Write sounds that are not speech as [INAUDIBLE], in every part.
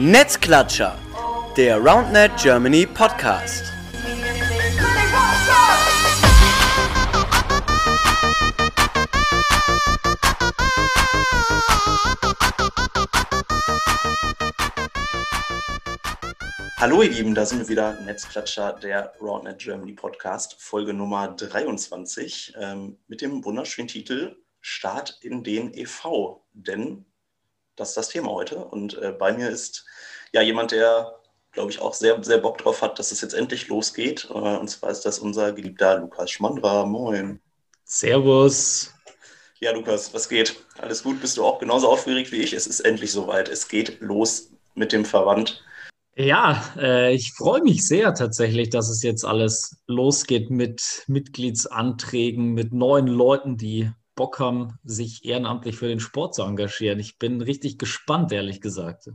Netzklatscher, der RoundNet Germany Podcast. Hallo ihr Lieben, da sind wir wieder, Netzklatscher, der RoundNet Germany Podcast, Folge Nummer 23 ähm, mit dem wunderschönen Titel Start in den EV. Denn das ist das Thema heute. Und äh, bei mir ist ja jemand, der, glaube ich, auch sehr, sehr Bock drauf hat, dass es jetzt endlich losgeht. Äh, und zwar ist das unser geliebter Lukas Schmandra. Moin. Servus. Ja, Lukas, was geht? Alles gut? Bist du auch genauso aufgeregt wie ich? Es ist endlich soweit. Es geht los mit dem Verband. Ja, äh, ich freue mich sehr tatsächlich, dass es jetzt alles losgeht mit Mitgliedsanträgen, mit neuen Leuten, die Bock haben, sich ehrenamtlich für den Sport zu engagieren. Ich bin richtig gespannt, ehrlich gesagt.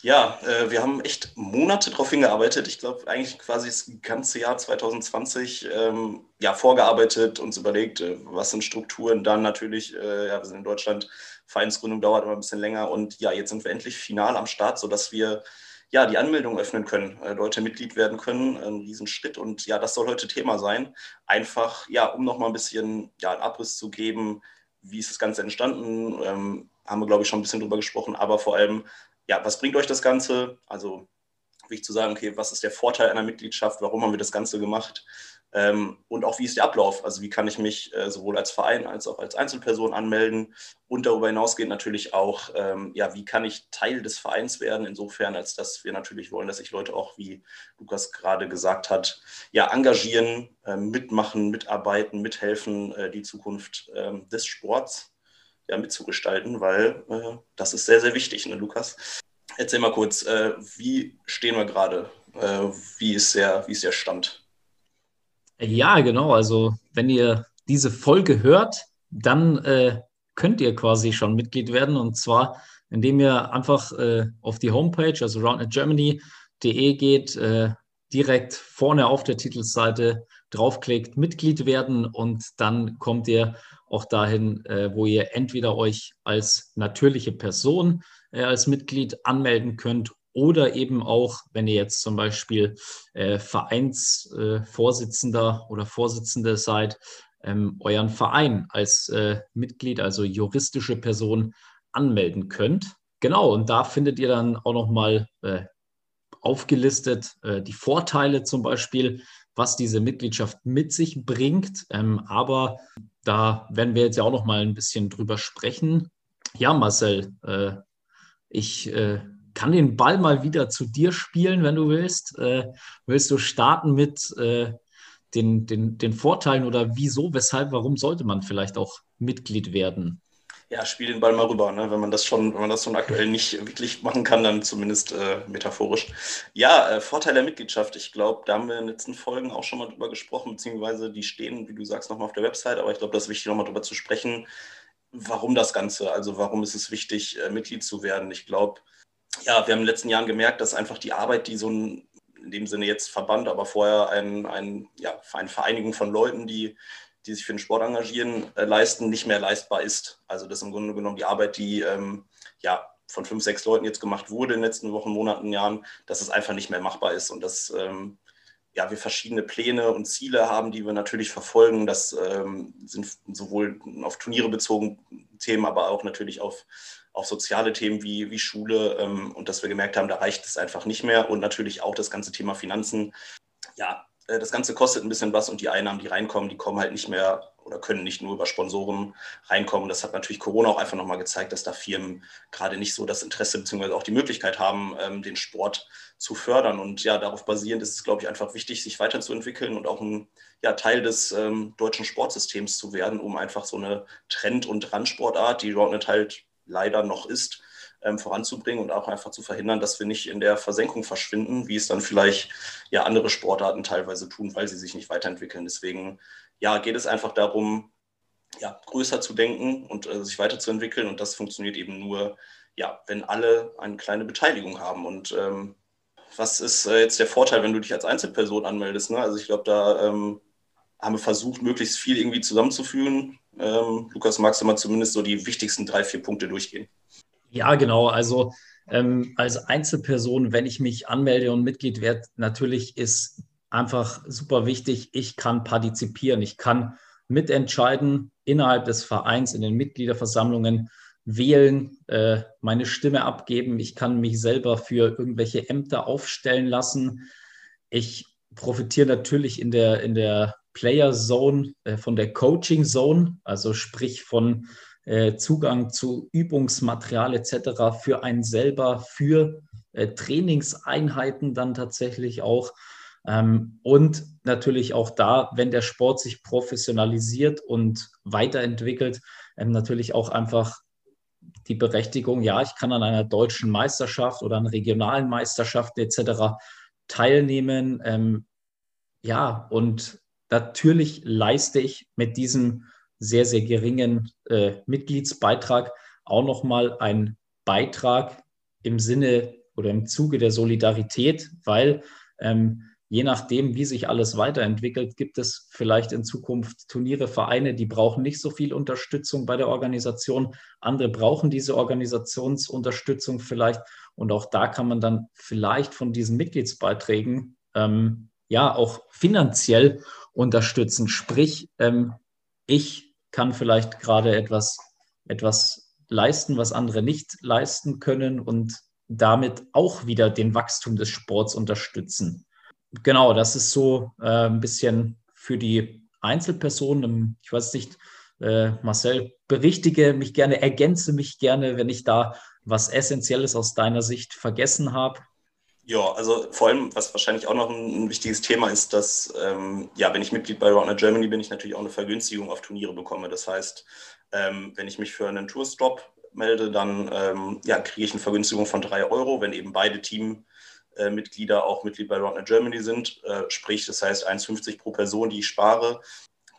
Ja, äh, wir haben echt Monate darauf hingearbeitet. Ich glaube, eigentlich quasi das ganze Jahr 2020 ähm, ja, vorgearbeitet, uns überlegt, äh, was sind Strukturen. Dann natürlich, äh, ja, wir sind in Deutschland, Vereinsgründung dauert immer ein bisschen länger. Und ja, jetzt sind wir endlich final am Start, sodass wir ja, die Anmeldung öffnen können, äh, Leute Mitglied werden können, ein Riesenschritt. Und ja, das soll heute Thema sein. Einfach, ja, um nochmal ein bisschen ja, einen Abriss zu geben, wie ist das Ganze entstanden, ähm, haben wir, glaube ich, schon ein bisschen drüber gesprochen, aber vor allem, ja, was bringt euch das Ganze? Also wichtig zu sagen, okay, was ist der Vorteil einer Mitgliedschaft, warum haben wir das Ganze gemacht? Ähm, und auch wie ist der Ablauf? Also wie kann ich mich äh, sowohl als Verein als auch als Einzelperson anmelden? Und darüber hinaus geht natürlich auch, ähm, ja, wie kann ich Teil des Vereins werden? Insofern, als dass wir natürlich wollen, dass sich Leute auch, wie Lukas gerade gesagt hat, ja, engagieren, äh, mitmachen, mitarbeiten, mithelfen, äh, die Zukunft ähm, des Sports ja, mitzugestalten, weil äh, das ist sehr, sehr wichtig, ne, Lukas? Erzähl mal kurz, äh, wie stehen wir gerade? Äh, wie, ist der, wie ist der Stand? Ja, genau. Also wenn ihr diese Folge hört, dann äh, könnt ihr quasi schon Mitglied werden. Und zwar, indem ihr einfach äh, auf die Homepage, also roundnetgermany.de geht, äh, direkt vorne auf der Titelseite draufklickt, Mitglied werden und dann kommt ihr auch dahin, äh, wo ihr entweder euch als natürliche Person äh, als Mitglied anmelden könnt oder eben auch, wenn ihr jetzt zum Beispiel äh, Vereinsvorsitzender äh, oder Vorsitzende seid, ähm, euren Verein als äh, Mitglied, also juristische Person, anmelden könnt. Genau, und da findet ihr dann auch nochmal äh, aufgelistet äh, die Vorteile zum Beispiel, was diese Mitgliedschaft mit sich bringt. Ähm, aber da werden wir jetzt ja auch nochmal ein bisschen drüber sprechen. Ja, Marcel, äh, ich äh, kann den Ball mal wieder zu dir spielen, wenn du willst. Äh, willst du starten mit äh, den, den, den Vorteilen oder wieso, weshalb, warum sollte man vielleicht auch Mitglied werden? Ja, spiel den Ball mal rüber, ne? wenn man das schon, wenn man das schon aktuell nicht wirklich machen kann, dann zumindest äh, metaphorisch. Ja, äh, Vorteil der Mitgliedschaft. Ich glaube, da haben wir in den letzten Folgen auch schon mal drüber gesprochen, beziehungsweise die stehen, wie du sagst, nochmal auf der Website, aber ich glaube, das ist wichtig, nochmal drüber zu sprechen. Warum das Ganze? Also warum ist es wichtig, äh, Mitglied zu werden? Ich glaube, ja, wir haben in den letzten Jahren gemerkt, dass einfach die Arbeit, die so ein, in dem Sinne jetzt Verband, aber vorher ein, ein, ja, eine Vereinigung von Leuten, die, die sich für den Sport engagieren, äh, leisten, nicht mehr leistbar ist. Also das ist im Grunde genommen die Arbeit, die ähm, ja, von fünf, sechs Leuten jetzt gemacht wurde in den letzten Wochen, Monaten, Jahren, dass es einfach nicht mehr machbar ist und dass ähm, ja, wir verschiedene Pläne und Ziele haben, die wir natürlich verfolgen. Das ähm, sind sowohl auf Turniere bezogen Themen, aber auch natürlich auf auf soziale Themen wie, wie Schule ähm, und dass wir gemerkt haben, da reicht es einfach nicht mehr und natürlich auch das ganze Thema Finanzen. Ja, äh, das Ganze kostet ein bisschen was und die Einnahmen, die reinkommen, die kommen halt nicht mehr oder können nicht nur über Sponsoren reinkommen. Das hat natürlich Corona auch einfach nochmal gezeigt, dass da Firmen gerade nicht so das Interesse bzw. auch die Möglichkeit haben, ähm, den Sport zu fördern. Und ja, darauf basierend ist es, glaube ich, einfach wichtig, sich weiterzuentwickeln und auch ein ja, Teil des ähm, deutschen Sportsystems zu werden, um einfach so eine Trend- und Randsportart, die Roundnet halt leider noch ist, ähm, voranzubringen und auch einfach zu verhindern, dass wir nicht in der Versenkung verschwinden, wie es dann vielleicht ja andere Sportarten teilweise tun, weil sie sich nicht weiterentwickeln. Deswegen ja, geht es einfach darum, ja, größer zu denken und äh, sich weiterzuentwickeln. Und das funktioniert eben nur, ja, wenn alle eine kleine Beteiligung haben. Und ähm, was ist äh, jetzt der Vorteil, wenn du dich als Einzelperson anmeldest? Ne? Also ich glaube, da ähm, haben wir versucht, möglichst viel irgendwie zusammenzuführen. Ähm, Lukas, magst du mal zumindest so die wichtigsten drei, vier Punkte durchgehen? Ja, genau. Also ähm, als Einzelperson, wenn ich mich anmelde und Mitglied werde, natürlich ist einfach super wichtig, ich kann partizipieren, ich kann mitentscheiden innerhalb des Vereins, in den Mitgliederversammlungen wählen, äh, meine Stimme abgeben, ich kann mich selber für irgendwelche Ämter aufstellen lassen. Ich profitiere natürlich in der, in der Player Zone, äh, von der Coaching Zone, also sprich von äh, Zugang zu Übungsmaterial etc. für einen selber, für äh, Trainingseinheiten dann tatsächlich auch. Ähm, und natürlich auch da, wenn der Sport sich professionalisiert und weiterentwickelt, ähm, natürlich auch einfach die Berechtigung, ja, ich kann an einer deutschen Meisterschaft oder an regionalen Meisterschaften etc. teilnehmen. Ähm, ja, und natürlich leiste ich mit diesem sehr, sehr geringen äh, Mitgliedsbeitrag auch nochmal einen Beitrag im Sinne oder im Zuge der Solidarität, weil ähm, je nachdem, wie sich alles weiterentwickelt, gibt es vielleicht in Zukunft Turniere, Vereine, die brauchen nicht so viel Unterstützung bei der Organisation. Andere brauchen diese Organisationsunterstützung vielleicht. Und auch da kann man dann vielleicht von diesen Mitgliedsbeiträgen ähm, ja auch finanziell unterstützen. Sprich, ähm, ich kann vielleicht gerade etwas, etwas leisten, was andere nicht leisten können und damit auch wieder den Wachstum des Sports unterstützen genau, das ist so äh, ein bisschen für die Einzelpersonen. Ich weiß nicht, äh, Marcel, berichtige mich gerne, ergänze mich gerne, wenn ich da was Essentielles aus deiner Sicht vergessen habe. Ja, also vor allem, was wahrscheinlich auch noch ein, ein wichtiges Thema ist, dass, ähm, ja, wenn ich Mitglied bei Roundner Germany bin, ich natürlich auch eine Vergünstigung auf Turniere bekomme. Das heißt, ähm, wenn ich mich für einen Tourstop melde, dann ähm, ja, kriege ich eine Vergünstigung von drei Euro, wenn eben beide Team äh, auch Mitglied bei Roundnet Germany sind. Äh, sprich, das heißt 1,50 pro Person, die ich spare.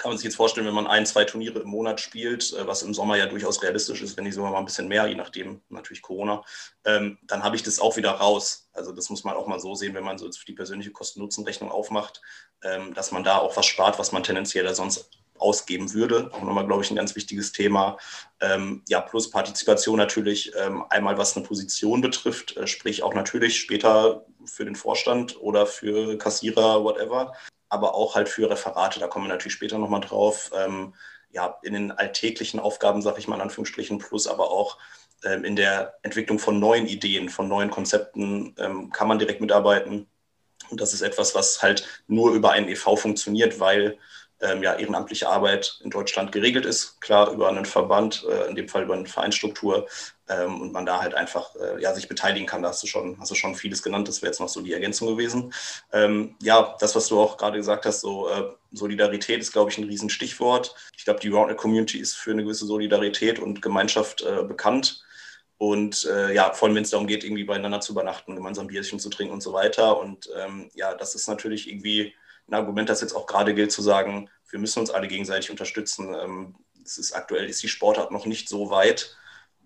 Kann man sich jetzt vorstellen, wenn man ein, zwei Turniere im Monat spielt, äh, was im Sommer ja durchaus realistisch ist, wenn nicht sogar mal ein bisschen mehr, je nachdem natürlich Corona, ähm, dann habe ich das auch wieder raus. Also das muss man auch mal so sehen, wenn man so die persönliche Kosten-Nutzen-Rechnung aufmacht, ähm, dass man da auch was spart, was man tendenziell da sonst ausgeben würde. Auch nochmal, glaube ich, ein ganz wichtiges Thema. Ähm, ja, plus Partizipation natürlich ähm, einmal, was eine Position betrifft, äh, sprich auch natürlich später für den Vorstand oder für Kassierer, whatever, aber auch halt für Referate, da kommen wir natürlich später nochmal drauf. Ähm, ja, in den alltäglichen Aufgaben, sage ich mal in Anführungsstrichen, plus aber auch ähm, in der Entwicklung von neuen Ideen, von neuen Konzepten ähm, kann man direkt mitarbeiten. Und das ist etwas, was halt nur über einen EV funktioniert, weil ähm, ja, ehrenamtliche Arbeit in Deutschland geregelt ist. Klar, über einen Verband, äh, in dem Fall über eine Vereinsstruktur ähm, und man da halt einfach äh, ja, sich beteiligen kann. Da hast du, schon, hast du schon vieles genannt. Das wäre jetzt noch so die Ergänzung gewesen. Ähm, ja, das, was du auch gerade gesagt hast, so äh, Solidarität ist, glaube ich, ein Riesenstichwort. Ich glaube, die Roundnet Community ist für eine gewisse Solidarität und Gemeinschaft äh, bekannt. Und äh, ja, vor allem, wenn es darum geht, irgendwie beieinander zu übernachten, gemeinsam Bierchen zu trinken und so weiter. Und ähm, ja, das ist natürlich irgendwie ein Argument, das jetzt auch gerade gilt, zu sagen, wir müssen uns alle gegenseitig unterstützen. Ähm, es ist aktuell ist die Sportart noch nicht so weit,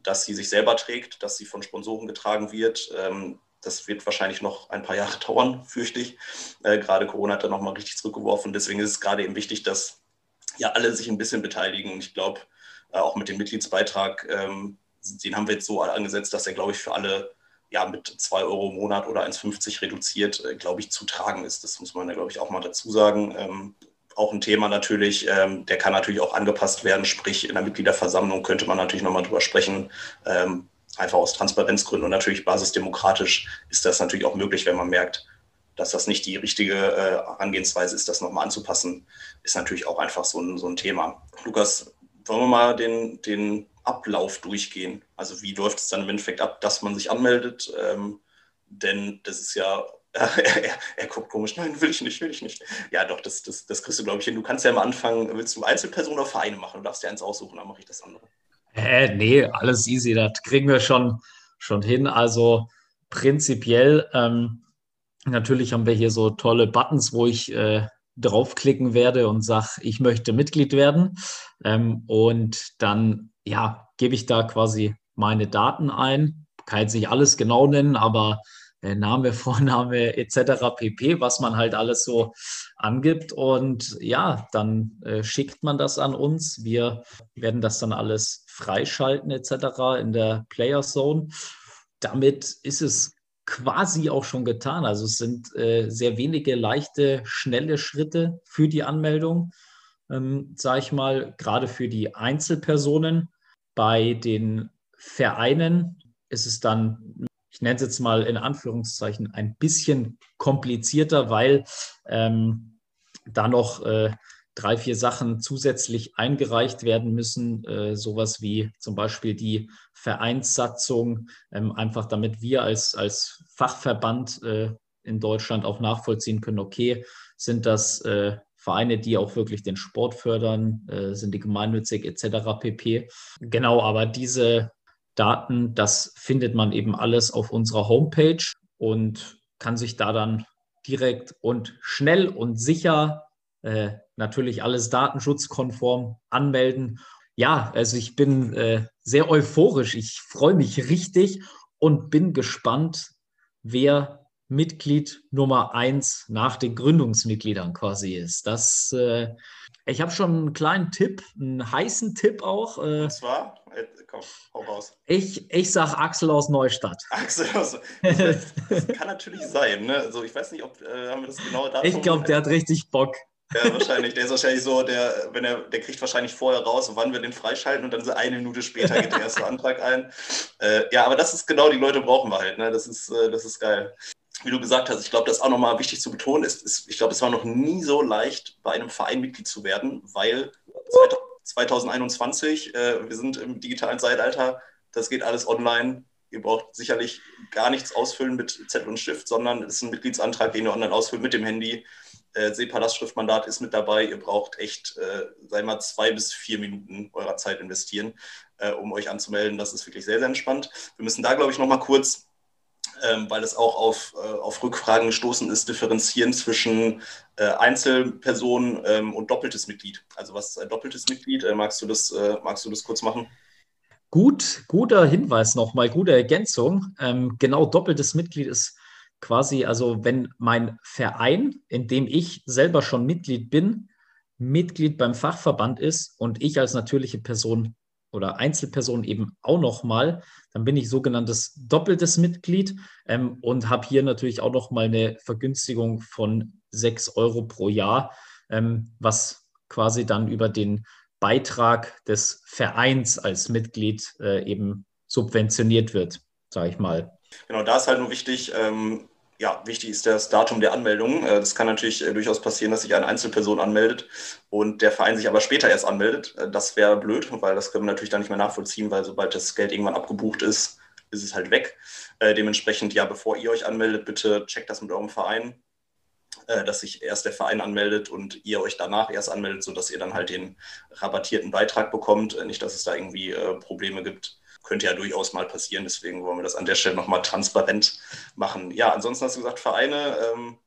dass sie sich selber trägt, dass sie von Sponsoren getragen wird. Ähm, das wird wahrscheinlich noch ein paar Jahre [LAUGHS] dauern, fürchte ich. Äh, gerade Corona hat da nochmal richtig zurückgeworfen. Deswegen ist es gerade eben wichtig, dass ja alle sich ein bisschen beteiligen. Ich glaube, äh, auch mit dem Mitgliedsbeitrag, ähm, den haben wir jetzt so angesetzt, dass er, glaube ich, für alle ja, mit 2 Euro im Monat oder 1,50 reduziert, äh, glaube ich, zu tragen ist. Das muss man ja, glaube ich, auch mal dazu sagen. Ähm, auch ein Thema natürlich, ähm, der kann natürlich auch angepasst werden, sprich in der Mitgliederversammlung könnte man natürlich nochmal drüber sprechen, ähm, einfach aus Transparenzgründen und natürlich basisdemokratisch ist das natürlich auch möglich, wenn man merkt, dass das nicht die richtige äh, Herangehensweise ist, das nochmal anzupassen, ist natürlich auch einfach so ein, so ein Thema. Lukas, wollen wir mal den, den Ablauf durchgehen. Also wie läuft es dann im Endeffekt ab, dass man sich anmeldet? Ähm, denn das ist ja, er, [LAUGHS] er, er, guckt komisch, nein, will ich nicht, will ich nicht. Ja, doch, das, das, das kriegst du, glaube ich, hin. Du kannst ja am Anfang, willst du Einzelpersonen oder Vereine machen? Du darfst dir eins aussuchen, dann mache ich das andere. Äh, nee, alles easy, das kriegen wir schon, schon hin. Also prinzipiell, ähm, natürlich haben wir hier so tolle Buttons, wo ich äh, draufklicken werde und sage, ich möchte Mitglied werden. Ähm, und dann ja, gebe ich da quasi meine Daten ein. Kann jetzt nicht alles genau nennen, aber Name, [LAUGHS] Vorname etc. pp, was man halt alles so angibt. Und ja, dann äh, schickt man das an uns. Wir werden das dann alles freischalten etc. in der Player Zone. damit ist es quasi auch schon getan. Also es sind äh, sehr wenige leichte, schnelle Schritte für die Anmeldung, ähm, sage ich mal, gerade für die Einzelpersonen. Bei den Vereinen ist es dann, ich nenne es jetzt mal in Anführungszeichen, ein bisschen komplizierter, weil ähm, da noch äh, drei, vier Sachen zusätzlich eingereicht werden müssen. Äh, sowas wie zum Beispiel die Vereinssatzung, ähm, einfach damit wir als, als Fachverband äh, in Deutschland auch nachvollziehen können, okay, sind das äh, Vereine, die auch wirklich den Sport fördern, äh, sind die gemeinnützig etc. pp. Genau, aber diese Daten, das findet man eben alles auf unserer Homepage und kann sich da dann direkt und schnell und sicher äh, natürlich alles datenschutzkonform anmelden. Ja, also ich bin äh, sehr euphorisch. Ich freue mich richtig und bin gespannt, wer Mitglied Nummer eins nach den Gründungsmitgliedern quasi ist. Das, äh, ich habe schon einen kleinen Tipp, einen heißen Tipp auch. Äh, Und zwar? Äh, komm, hau raus. Ich, ich sage Axel aus Neustadt. [LAUGHS] Axel aus das, das kann natürlich sein. Ne? Also ich weiß nicht, ob äh, haben wir das genaue Datum. Ich glaube, der hat richtig Bock. Ja, wahrscheinlich. Der ist wahrscheinlich so, der, wenn er, der kriegt wahrscheinlich vorher raus, wann wir den freischalten und dann so eine Minute später geht der erste [LAUGHS] Antrag ein. Äh, ja, aber das ist genau, die Leute brauchen wir halt. Ne? Das, ist, äh, das ist geil. Wie du gesagt hast, ich glaube, das ist auch nochmal wichtig zu betonen. Ist, ist, ich glaube, es war noch nie so leicht, bei einem Verein Mitglied zu werden, weil 2021, äh, wir sind im digitalen Zeitalter, das geht alles online. Ihr braucht sicherlich gar nichts ausfüllen mit Zettel und Stift, sondern es ist ein Mitgliedsantrag, den ihr online ausfüllt mit dem Handy äh, SEPA-Lastschriftmandat ist mit dabei. Ihr braucht echt, äh, sei mal, zwei bis vier Minuten eurer Zeit investieren, äh, um euch anzumelden. Das ist wirklich sehr, sehr entspannt. Wir müssen da, glaube ich, noch mal kurz, ähm, weil es auch auf, äh, auf Rückfragen gestoßen ist, differenzieren zwischen äh, Einzelpersonen ähm, und doppeltes Mitglied. Also was ist ein doppeltes Mitglied? Äh, magst, du das, magst du das kurz machen? Gut, guter Hinweis nochmal, gute Ergänzung. Ähm, genau, doppeltes Mitglied ist quasi, also wenn mein Verein, in dem ich selber schon Mitglied bin, Mitglied beim Fachverband ist und ich als natürliche Person oder Einzelperson eben auch nochmal, dann bin ich sogenanntes doppeltes Mitglied ähm, und habe hier natürlich auch nochmal eine Vergünstigung von 6 Euro pro Jahr, ähm, was quasi dann über den Beitrag des Vereins als Mitglied äh, eben subventioniert wird, sage ich mal. Genau, da ist halt nur wichtig, ähm, ja, wichtig ist das Datum der Anmeldung. Äh, das kann natürlich äh, durchaus passieren, dass sich eine Einzelperson anmeldet und der Verein sich aber später erst anmeldet. Äh, das wäre blöd, weil das können wir natürlich dann nicht mehr nachvollziehen, weil sobald das Geld irgendwann abgebucht ist, ist es halt weg. Dementsprechend, ja, bevor ihr euch anmeldet, bitte checkt das mit eurem Verein, dass sich erst der Verein anmeldet und ihr euch danach erst anmeldet, sodass ihr dann halt den rabattierten Beitrag bekommt. Nicht, dass es da irgendwie Probleme gibt könnte ja durchaus mal passieren. Deswegen wollen wir das an der Stelle nochmal transparent machen. Ja, ansonsten hast du gesagt, Vereine ähm,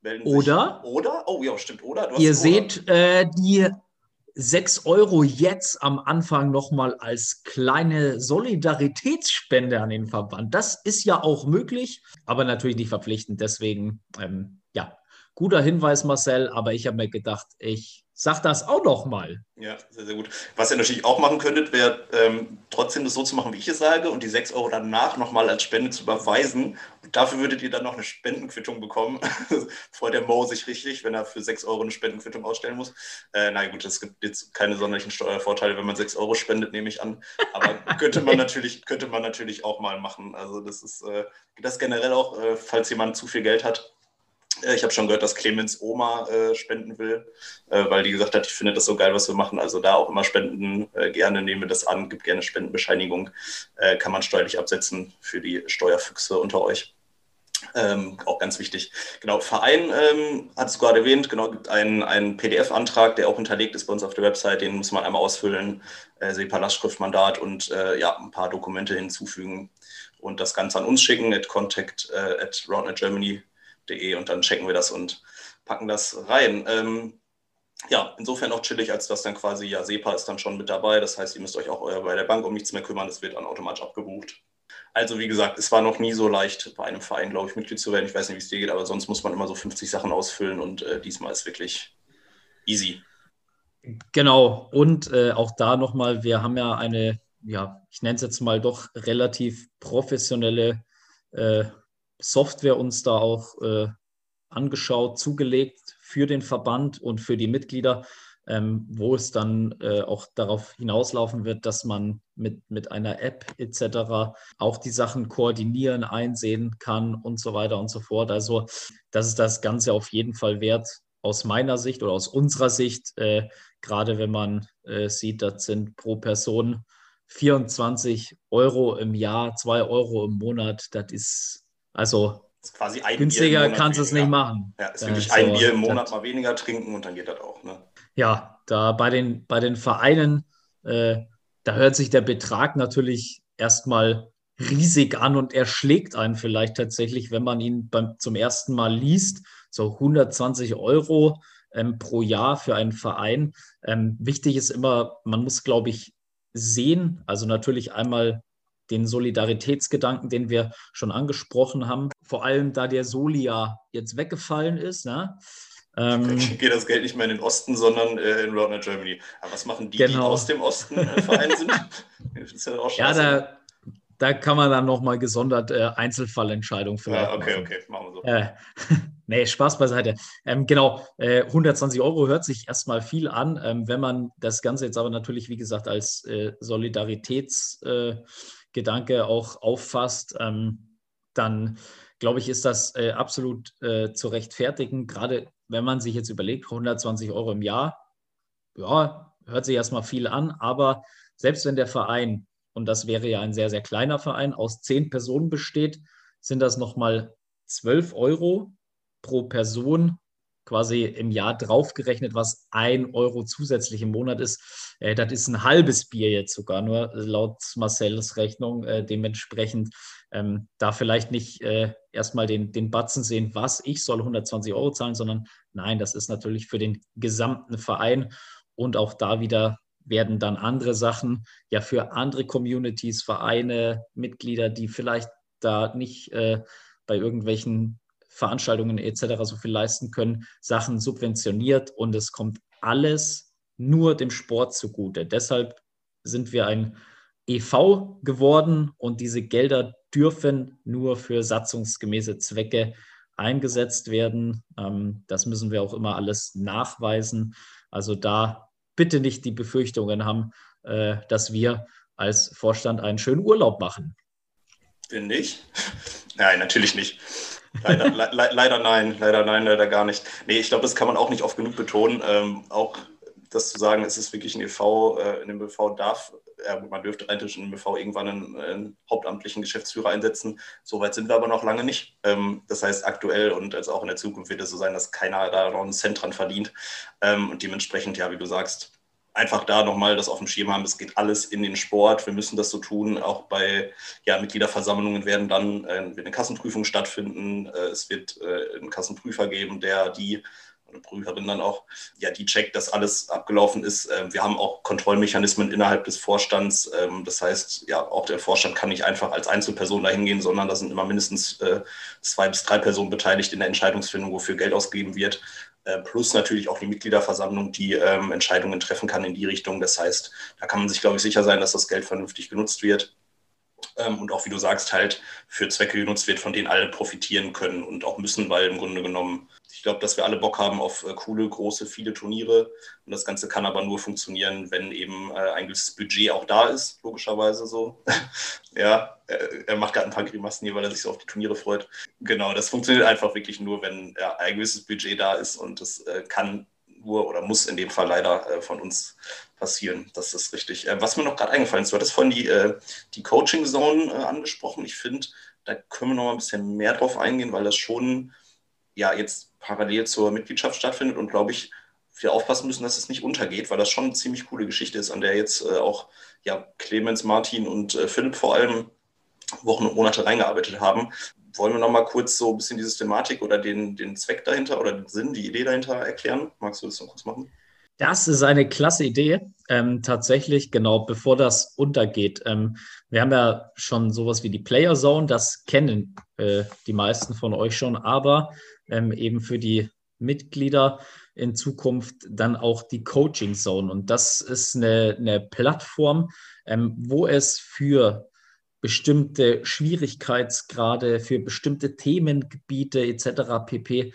melden oder, sich. Oder? Oh ja, stimmt. Oder? ihr seht äh, die 6 Euro jetzt am Anfang nochmal als kleine Solidaritätsspende an den Verband. Das ist ja auch möglich, aber natürlich nicht verpflichtend. Deswegen, ähm, ja, guter Hinweis, Marcel. Aber ich habe mir gedacht, ich Sag das auch noch mal. Ja, sehr, sehr gut. Was ihr natürlich auch machen könntet, wäre ähm, trotzdem das so zu machen, wie ich es sage, und die 6 Euro danach nochmal als Spende zu überweisen. Und dafür würdet ihr dann noch eine Spendenquittung bekommen. [LAUGHS] Freut der Mo sich richtig, wenn er für 6 Euro eine Spendenquittung ausstellen muss. Äh, na gut, es gibt jetzt keine sonderlichen Steuervorteile, wenn man 6 Euro spendet, nehme ich an. Aber [LAUGHS] könnte man natürlich, könnte man natürlich auch mal machen. Also das ist äh, das generell auch, äh, falls jemand zu viel Geld hat ich habe schon gehört, dass Clemens Oma äh, spenden will, äh, weil die gesagt hat, ich finde das so geil, was wir machen. Also da auch immer spenden äh, gerne, nehme das an, gibt gerne Spendenbescheinigung, äh, kann man steuerlich absetzen für die Steuerfüchse unter euch. Ähm, auch ganz wichtig. Genau, Verein ähm, hat es gerade erwähnt, genau, gibt einen, einen PDF-Antrag, der auch hinterlegt ist bei uns auf der Website, den muss man einmal ausfüllen, äh, SEPA-Lastschriftmandat und äh, ja, ein paar Dokumente hinzufügen und das Ganze an uns schicken, at contact äh, at de und dann checken wir das und packen das rein. Ähm, ja, insofern auch chillig, als dass dann quasi, ja, SEPA ist dann schon mit dabei. Das heißt, ihr müsst euch auch bei der Bank um nichts mehr kümmern. Das wird dann automatisch abgebucht. Also, wie gesagt, es war noch nie so leicht, bei einem Verein, glaube ich, Mitglied zu werden. Ich weiß nicht, wie es dir geht, aber sonst muss man immer so 50 Sachen ausfüllen und äh, diesmal ist wirklich easy. Genau. Und äh, auch da nochmal, wir haben ja eine ja, ich nenne es jetzt mal doch relativ professionelle äh, Software uns da auch äh, angeschaut, zugelegt für den Verband und für die Mitglieder, ähm, wo es dann äh, auch darauf hinauslaufen wird, dass man mit, mit einer App etc. auch die Sachen koordinieren, einsehen kann und so weiter und so fort. Also das ist das Ganze auf jeden Fall wert aus meiner Sicht oder aus unserer Sicht, äh, gerade wenn man äh, sieht, das sind pro Person 24 Euro im Jahr, 2 Euro im Monat, das ist also quasi ein günstiger kannst du es nicht machen. Ja, ist wirklich ein Bier im Monat mal weniger trinken und dann geht das auch. Ne? Ja, da bei den, bei den Vereinen, äh, da hört sich der Betrag natürlich erstmal riesig an und er schlägt einen vielleicht tatsächlich, wenn man ihn beim, zum ersten Mal liest. So 120 Euro ähm, pro Jahr für einen Verein. Ähm, wichtig ist immer, man muss, glaube ich, sehen, also natürlich einmal den Solidaritätsgedanken, den wir schon angesprochen haben, vor allem da der Soli ja jetzt weggefallen ist. Ne? Ähm, geht das Geld nicht mehr in den Osten, sondern äh, in Roadnet Germany. Aber was machen die, genau. die aus dem Osten äh, Verein sind? [LAUGHS] ja Ja, da, da kann man dann nochmal gesondert äh, Einzelfallentscheidungen vielleicht. Ja, okay, machen. okay, machen wir so. Äh, [LAUGHS] nee, Spaß beiseite. Ähm, genau, äh, 120 Euro hört sich erstmal viel an. Ähm, wenn man das Ganze jetzt aber natürlich, wie gesagt, als äh, Äh, auch auffasst, ähm, dann glaube ich, ist das äh, absolut äh, zu rechtfertigen. Gerade wenn man sich jetzt überlegt, 120 Euro im Jahr, ja, hört sich erstmal viel an, aber selbst wenn der Verein und das wäre ja ein sehr, sehr kleiner Verein, aus zehn Personen besteht, sind das nochmal 12 Euro pro Person quasi im Jahr draufgerechnet, was ein Euro zusätzlich im Monat ist. Äh, das ist ein halbes Bier jetzt sogar nur, laut Marcells Rechnung. Äh, dementsprechend ähm, da vielleicht nicht äh, erstmal den, den Batzen sehen, was ich soll 120 Euro zahlen, sondern nein, das ist natürlich für den gesamten Verein und auch da wieder werden dann andere Sachen ja für andere Communities, Vereine, Mitglieder, die vielleicht da nicht äh, bei irgendwelchen Veranstaltungen etc. so viel leisten können, Sachen subventioniert und es kommt alles nur dem Sport zugute. Deshalb sind wir ein EV geworden und diese Gelder dürfen nur für satzungsgemäße Zwecke eingesetzt werden. Ähm, das müssen wir auch immer alles nachweisen. Also da bitte nicht die Befürchtungen haben, äh, dass wir als Vorstand einen schönen Urlaub machen. Denn nicht? [LAUGHS] Nein, natürlich nicht. Leider, le leider nein, leider nein, leider gar nicht. Nee, ich glaube, das kann man auch nicht oft genug betonen. Ähm, auch das zu sagen, es ist wirklich ein EV, äh, dem EV darf, ja, man dürfte rein in dem EV irgendwann einen, einen, hauptamtlichen Geschäftsführer einsetzen. Soweit sind wir aber noch lange nicht. Ähm, das heißt, aktuell und als auch in der Zukunft wird es so sein, dass keiner da noch einen Cent dran verdient. Ähm, und dementsprechend, ja, wie du sagst, einfach da nochmal das auf dem Schirm haben, es geht alles in den Sport, wir müssen das so tun, auch bei ja, Mitgliederversammlungen werden dann äh, eine Kassenprüfung stattfinden, äh, es wird äh, einen Kassenprüfer geben, der die eine Prüferin dann auch, ja, die checkt, dass alles abgelaufen ist. Ähm, wir haben auch Kontrollmechanismen innerhalb des Vorstands. Ähm, das heißt, ja, auch der Vorstand kann nicht einfach als Einzelperson dahin gehen, sondern da sind immer mindestens äh, zwei bis drei Personen beteiligt in der Entscheidungsfindung, wofür Geld ausgegeben wird. Äh, plus natürlich auch die Mitgliederversammlung, die ähm, Entscheidungen treffen kann in die Richtung. Das heißt, da kann man sich, glaube ich, sicher sein, dass das Geld vernünftig genutzt wird. Ähm, und auch, wie du sagst, halt für Zwecke genutzt wird, von denen alle profitieren können und auch müssen, weil im Grunde genommen ich glaube, dass wir alle Bock haben auf äh, coole, große, viele Turniere. Und das Ganze kann aber nur funktionieren, wenn eben äh, ein gewisses Budget auch da ist, logischerweise so. [LAUGHS] ja, äh, er macht gerade ein paar Grimassen hier, weil er sich so auf die Turniere freut. Genau, das funktioniert einfach wirklich nur, wenn ja, ein gewisses Budget da ist und das äh, kann nur oder muss in dem Fall leider äh, von uns passieren. Das ist richtig. Äh, was mir noch gerade eingefallen ist, du hattest vorhin die, die Coaching Zone angesprochen. Ich finde, da können wir noch mal ein bisschen mehr drauf eingehen, weil das schon ja jetzt parallel zur Mitgliedschaft stattfindet und glaube ich, wir aufpassen müssen, dass es nicht untergeht, weil das schon eine ziemlich coole Geschichte ist, an der jetzt äh, auch ja, Clemens, Martin und äh, Philipp vor allem Wochen und Monate reingearbeitet haben. Wollen wir noch mal kurz so ein bisschen die Systematik oder den, den Zweck dahinter oder den Sinn, die Idee dahinter erklären? Magst du das noch kurz machen? Das ist eine klasse Idee. Ähm, tatsächlich, genau, bevor das untergeht. Ähm, wir haben ja schon sowas wie die Player Zone, das kennen äh, die meisten von euch schon, aber ähm, eben für die Mitglieder in Zukunft dann auch die Coaching Zone. Und das ist eine, eine Plattform, ähm, wo es für bestimmte Schwierigkeitsgrade, für bestimmte Themengebiete etc. pp.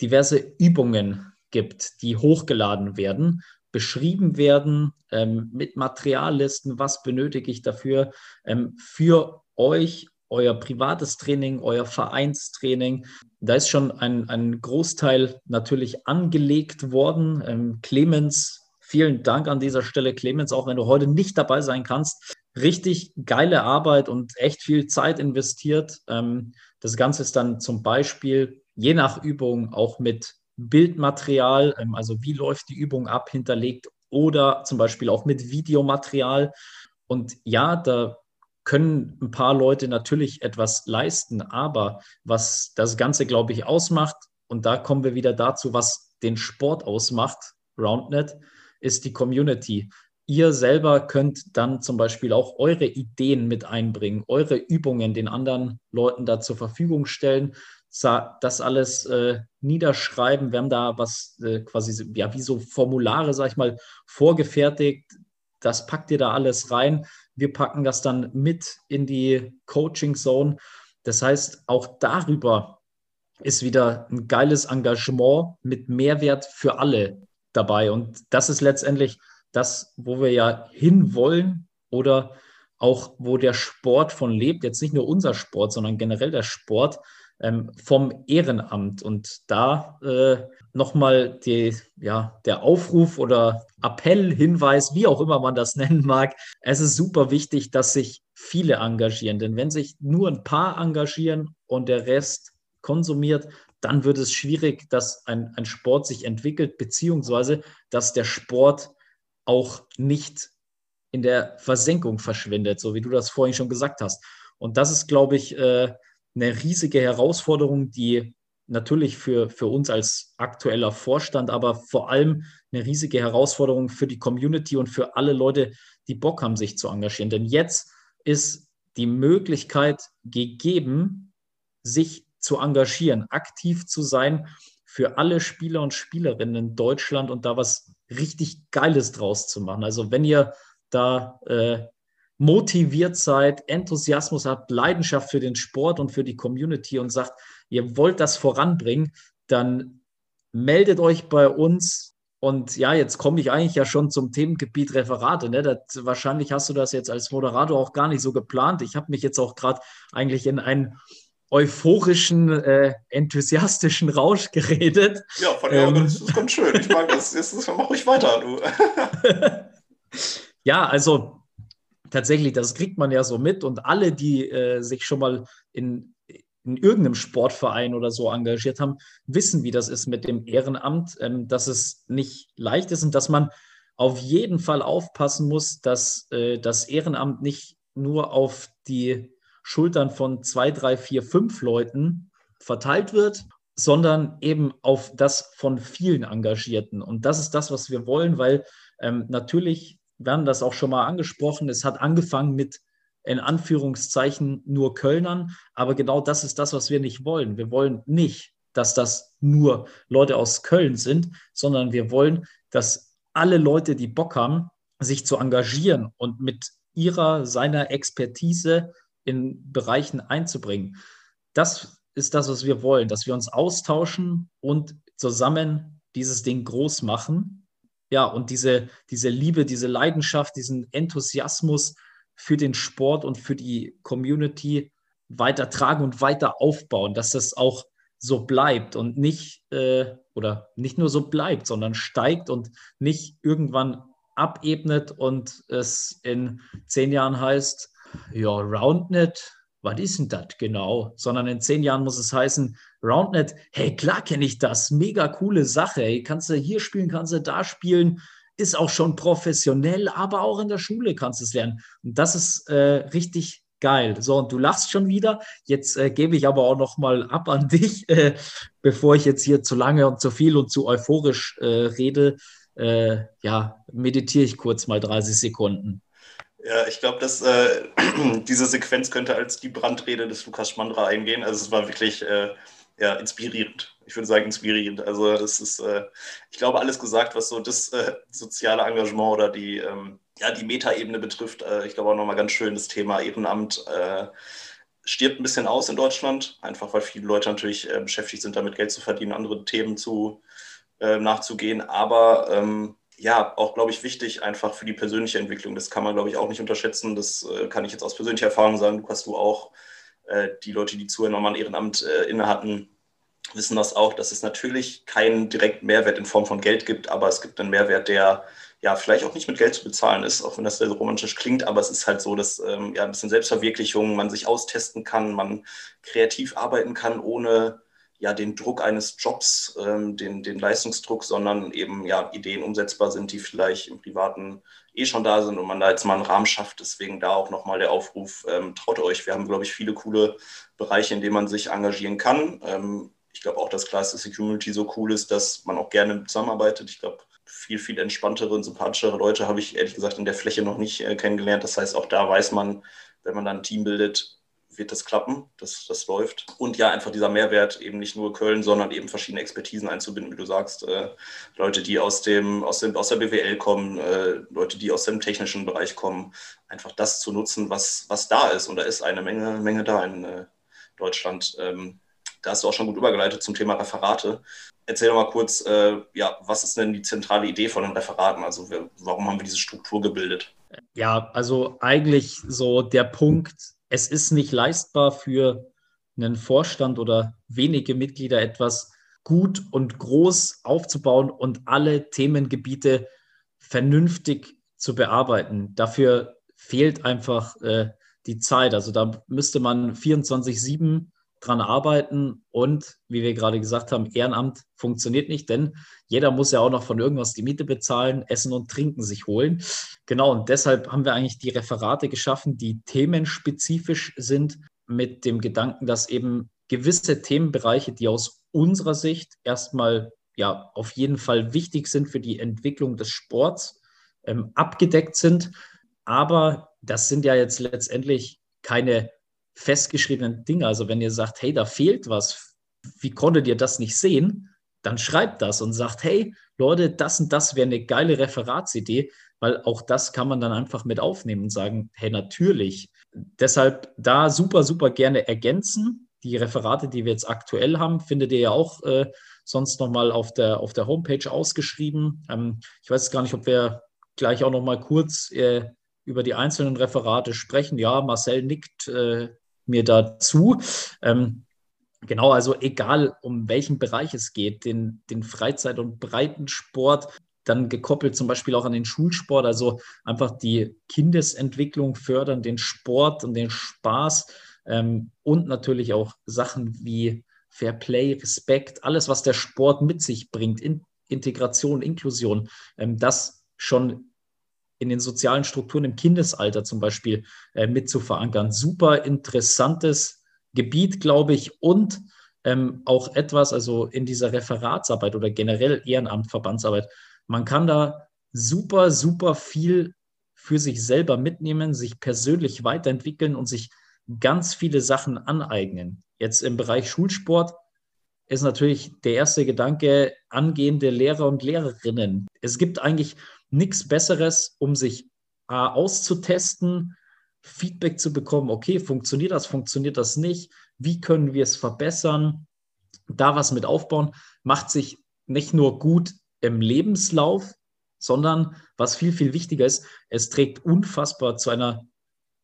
diverse Übungen gibt, die hochgeladen werden, beschrieben werden ähm, mit Materiallisten, was benötige ich dafür, ähm, für euch, euer privates Training, euer Vereinstraining. Da ist schon ein, ein Großteil natürlich angelegt worden. Ähm, Clemens, vielen Dank an dieser Stelle, Clemens, auch wenn du heute nicht dabei sein kannst richtig geile Arbeit und echt viel Zeit investiert. Ähm, das Ganze ist dann zum Beispiel je nach Übung auch mit Bildmaterial, ähm, also wie läuft die Übung ab, hinterlegt oder zum Beispiel auch mit Videomaterial. Und ja, da können ein paar Leute natürlich etwas leisten, aber was das Ganze, glaube ich, ausmacht, und da kommen wir wieder dazu, was den Sport ausmacht, RoundNet, ist die Community. Ihr selber könnt dann zum Beispiel auch eure Ideen mit einbringen, eure Übungen den anderen Leuten da zur Verfügung stellen, das alles äh, niederschreiben. Wir haben da was äh, quasi, ja, wie so Formulare, sag ich mal, vorgefertigt. Das packt ihr da alles rein. Wir packen das dann mit in die Coaching Zone. Das heißt, auch darüber ist wieder ein geiles Engagement mit Mehrwert für alle dabei. Und das ist letztendlich das, wo wir ja hinwollen oder auch wo der Sport von lebt, jetzt nicht nur unser Sport, sondern generell der Sport ähm, vom Ehrenamt. Und da äh, nochmal ja, der Aufruf oder Appell, Hinweis, wie auch immer man das [LAUGHS] nennen mag. Es ist super wichtig, dass sich viele engagieren. Denn wenn sich nur ein paar engagieren und der Rest konsumiert, dann wird es schwierig, dass ein, ein Sport sich entwickelt, beziehungsweise dass der Sport auch nicht in der Versenkung verschwindet, so wie du das vorhin schon gesagt hast. Und das ist, glaube ich, äh, eine riesige Herausforderung, die natürlich für, für uns als aktueller Vorstand, aber vor allem eine riesige Herausforderung für die Community und für alle Leute, die Bock haben, sich zu engagieren. Denn jetzt ist die Möglichkeit gegeben, sich zu engagieren, aktiv zu sein für alle Spieler und Spielerinnen in Deutschland und da was richtig Geiles draus zu machen. Also wenn ihr da äh, motiviert seid, Enthusiasmus habt, Leidenschaft für den Sport und für die Community und sagt, ihr wollt das voranbringen, dann meldet euch bei uns. Und ja, jetzt komme ich eigentlich ja schon zum Themengebiet Referate. Ne? Das, wahrscheinlich hast du das jetzt als Moderator auch gar nicht so geplant. Ich habe mich jetzt auch gerade eigentlich in ein euphorischen, äh, enthusiastischen Rausch geredet. Ja, von ja, ähm, das ist ganz schön. Ich mag das. Jetzt mach ruhig weiter, du. [LAUGHS] ja, also tatsächlich, das kriegt man ja so mit und alle, die äh, sich schon mal in, in irgendeinem Sportverein oder so engagiert haben, wissen, wie das ist mit dem Ehrenamt, ähm, dass es nicht leicht ist und dass man auf jeden Fall aufpassen muss, dass äh, das Ehrenamt nicht nur auf die Schultern von zwei, drei, vier, fünf Leuten verteilt wird, sondern eben auf das von vielen Engagierten. Und das ist das, was wir wollen, weil ähm, natürlich, wir haben das auch schon mal angesprochen, es hat angefangen mit in Anführungszeichen nur Kölnern, aber genau das ist das, was wir nicht wollen. Wir wollen nicht, dass das nur Leute aus Köln sind, sondern wir wollen, dass alle Leute, die Bock haben, sich zu engagieren und mit ihrer, seiner Expertise in Bereichen einzubringen. Das ist das, was wir wollen, dass wir uns austauschen und zusammen dieses Ding groß machen. Ja, und diese, diese Liebe, diese Leidenschaft, diesen Enthusiasmus für den Sport und für die Community weiter tragen und weiter aufbauen, dass das auch so bleibt und nicht äh, oder nicht nur so bleibt, sondern steigt und nicht irgendwann abebnet und es in zehn Jahren heißt, ja, RoundNet, was ist denn das genau? Sondern in zehn Jahren muss es heißen, RoundNet, hey, klar kenne ich das, mega coole Sache, hey, kannst du hier spielen, kannst du da spielen, ist auch schon professionell, aber auch in der Schule kannst du es lernen. Und das ist äh, richtig geil. So, und du lachst schon wieder. Jetzt äh, gebe ich aber auch noch mal ab an [LAUGHS] dich, äh, bevor ich jetzt hier zu lange und zu viel und zu euphorisch äh, rede. Äh, ja, meditiere ich kurz mal 30 Sekunden. Ja, ich glaube, dass äh, [CLEARS THROAT] diese Sequenz könnte als die Brandrede des Lukas Schmandra eingehen. Also es war wirklich, ja, inspirierend. Ich würde sagen, inspirierend. Also, das ist, äh, ich glaube, alles gesagt, was so das äh, soziale Engagement oder die, ähm, ja, die Metaebene betrifft. Äh, ich glaube auch nochmal ganz schön das Thema Ehrenamt äh, stirbt ein bisschen aus in Deutschland, einfach weil viele Leute natürlich äh, beschäftigt sind, damit Geld zu verdienen, andere Themen zu, äh, nachzugehen. Aber ähm, ja, auch, glaube ich, wichtig einfach für die persönliche Entwicklung. Das kann man, glaube ich, auch nicht unterschätzen. Das äh, kann ich jetzt aus persönlicher Erfahrung sagen. Du hast du auch. Äh, die Leute, die zuhören, nochmal ein Ehrenamt äh, inne hatten, wissen das auch, dass es natürlich keinen direkten Mehrwert in Form von Geld gibt, aber es gibt einen Mehrwert, der ja vielleicht auch nicht mit Geld zu bezahlen ist, auch wenn das sehr romantisch klingt, aber es ist halt so, dass ähm, ja ein bisschen Selbstverwirklichung, man sich austesten kann, man kreativ arbeiten kann, ohne ja den Druck eines Jobs, ähm, den, den Leistungsdruck, sondern eben ja Ideen umsetzbar sind, die vielleicht im Privaten eh schon da sind und man da jetzt mal einen Rahmen schafft. Deswegen da auch nochmal der Aufruf, ähm, traut euch. Wir haben, glaube ich, viele coole Bereiche, in denen man sich engagieren kann. Ähm, ich glaube auch, dass die Community so cool ist, dass man auch gerne zusammenarbeitet. Ich glaube, viel, viel entspanntere und sympathischere Leute habe ich ehrlich gesagt in der Fläche noch nicht äh, kennengelernt. Das heißt, auch da weiß man, wenn man dann ein Team bildet, wird das klappen, das, das läuft. Und ja, einfach dieser Mehrwert, eben nicht nur Köln, sondern eben verschiedene Expertisen einzubinden, wie du sagst. Äh, Leute, die aus, dem, aus, dem, aus der BWL kommen, äh, Leute, die aus dem technischen Bereich kommen, einfach das zu nutzen, was, was da ist. Und da ist eine Menge, Menge da in äh, Deutschland. Ähm, da hast du auch schon gut übergeleitet zum Thema Referate. Erzähl doch mal kurz, äh, ja, was ist denn die zentrale Idee von den Referaten? Also wir, warum haben wir diese Struktur gebildet? Ja, also eigentlich so der Punkt, es ist nicht leistbar für einen Vorstand oder wenige Mitglieder etwas gut und groß aufzubauen und alle Themengebiete vernünftig zu bearbeiten. Dafür fehlt einfach äh, die Zeit. Also da müsste man 24-7 dran arbeiten und wie wir gerade gesagt haben, Ehrenamt funktioniert nicht, denn jeder muss ja auch noch von irgendwas die Miete bezahlen, Essen und Trinken sich holen. Genau, und deshalb haben wir eigentlich die Referate geschaffen, die themenspezifisch sind, mit dem Gedanken, dass eben gewisse Themenbereiche, die aus unserer Sicht erstmal ja auf jeden Fall wichtig sind für die Entwicklung des Sports, ähm, abgedeckt sind. Aber das sind ja jetzt letztendlich keine festgeschriebenen Dinge. Also wenn ihr sagt, hey, da fehlt was, wie konntet ihr das nicht sehen? Dann schreibt das und sagt, hey, Leute, das und das wäre eine geile Referatsidee, weil auch das kann man dann einfach mit aufnehmen und sagen, hey, natürlich. Deshalb da super, super gerne ergänzen. Die Referate, die wir jetzt aktuell haben, findet ihr ja auch äh, sonst nochmal auf der, auf der Homepage ausgeschrieben. Ähm, ich weiß gar nicht, ob wir gleich auch nochmal kurz äh, über die einzelnen Referate sprechen. Ja, Marcel nickt, äh, mir dazu. Ähm, genau, also egal um welchen Bereich es geht, den, den Freizeit- und Breitensport, dann gekoppelt zum Beispiel auch an den Schulsport, also einfach die Kindesentwicklung fördern, den Sport und den Spaß ähm, und natürlich auch Sachen wie Fair Play, Respekt, alles, was der Sport mit sich bringt, in Integration, Inklusion, ähm, das schon in den sozialen Strukturen im Kindesalter zum Beispiel äh, mit zu verankern. Super interessantes Gebiet, glaube ich, und ähm, auch etwas, also in dieser Referatsarbeit oder generell Ehrenamt, Verbandsarbeit, man kann da super, super viel für sich selber mitnehmen, sich persönlich weiterentwickeln und sich ganz viele Sachen aneignen. Jetzt im Bereich Schulsport ist natürlich der erste Gedanke angehende Lehrer und Lehrerinnen. Es gibt eigentlich nichts Besseres, um sich äh, auszutesten, Feedback zu bekommen, okay, funktioniert das, funktioniert das nicht, wie können wir es verbessern, da was mit aufbauen, macht sich nicht nur gut im Lebenslauf, sondern was viel, viel wichtiger ist, es trägt unfassbar zu einer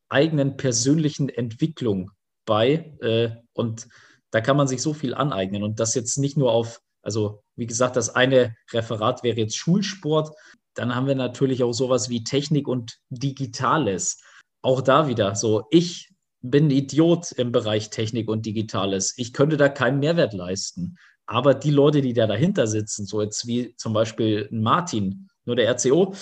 eigenen persönlichen Entwicklung bei äh, und da kann man sich so viel aneignen. Und das jetzt nicht nur auf, also wie gesagt, das eine Referat wäre jetzt Schulsport, dann haben wir natürlich auch sowas wie Technik und Digitales. Auch da wieder so, ich bin Idiot im Bereich Technik und Digitales. Ich könnte da keinen Mehrwert leisten. Aber die Leute, die da dahinter sitzen, so jetzt wie zum Beispiel Martin, nur der RCO,